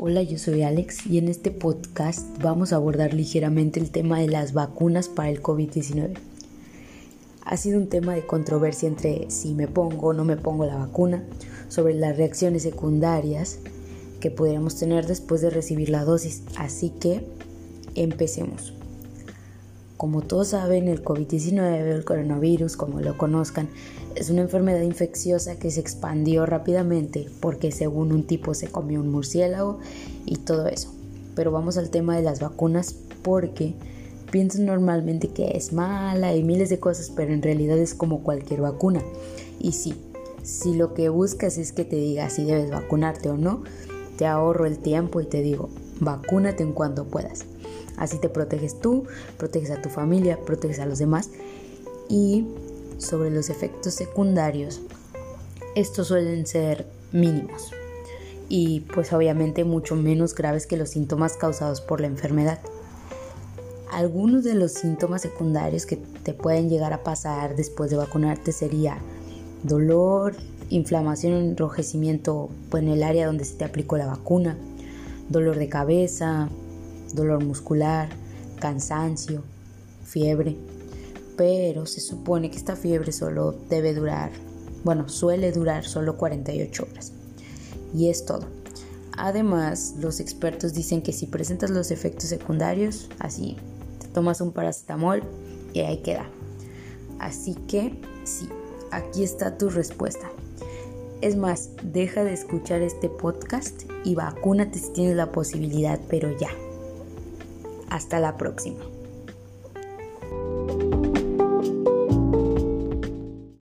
Hola, yo soy Alex y en este podcast vamos a abordar ligeramente el tema de las vacunas para el COVID-19. Ha sido un tema de controversia entre si me pongo o no me pongo la vacuna, sobre las reacciones secundarias que pudiéramos tener después de recibir la dosis, así que empecemos. Como todos saben, el COVID-19, el coronavirus, como lo conozcan, es una enfermedad infecciosa que se expandió rápidamente porque según un tipo se comió un murciélago y todo eso. Pero vamos al tema de las vacunas porque piensan normalmente que es mala y miles de cosas, pero en realidad es como cualquier vacuna. Y sí, si lo que buscas es que te diga si debes vacunarte o no, te ahorro el tiempo y te digo, vacúnate en cuanto puedas. Así te proteges tú, proteges a tu familia, proteges a los demás. Y sobre los efectos secundarios, estos suelen ser mínimos y pues obviamente mucho menos graves que los síntomas causados por la enfermedad. Algunos de los síntomas secundarios que te pueden llegar a pasar después de vacunarte sería dolor, inflamación, enrojecimiento en el área donde se te aplicó la vacuna, dolor de cabeza, dolor muscular, cansancio, fiebre. Pero se supone que esta fiebre solo debe durar, bueno, suele durar solo 48 horas. Y es todo. Además, los expertos dicen que si presentas los efectos secundarios, así te tomas un paracetamol y ahí queda. Así que sí, aquí está tu respuesta. Es más, deja de escuchar este podcast y vacúnate si tienes la posibilidad, pero ya. Hasta la próxima.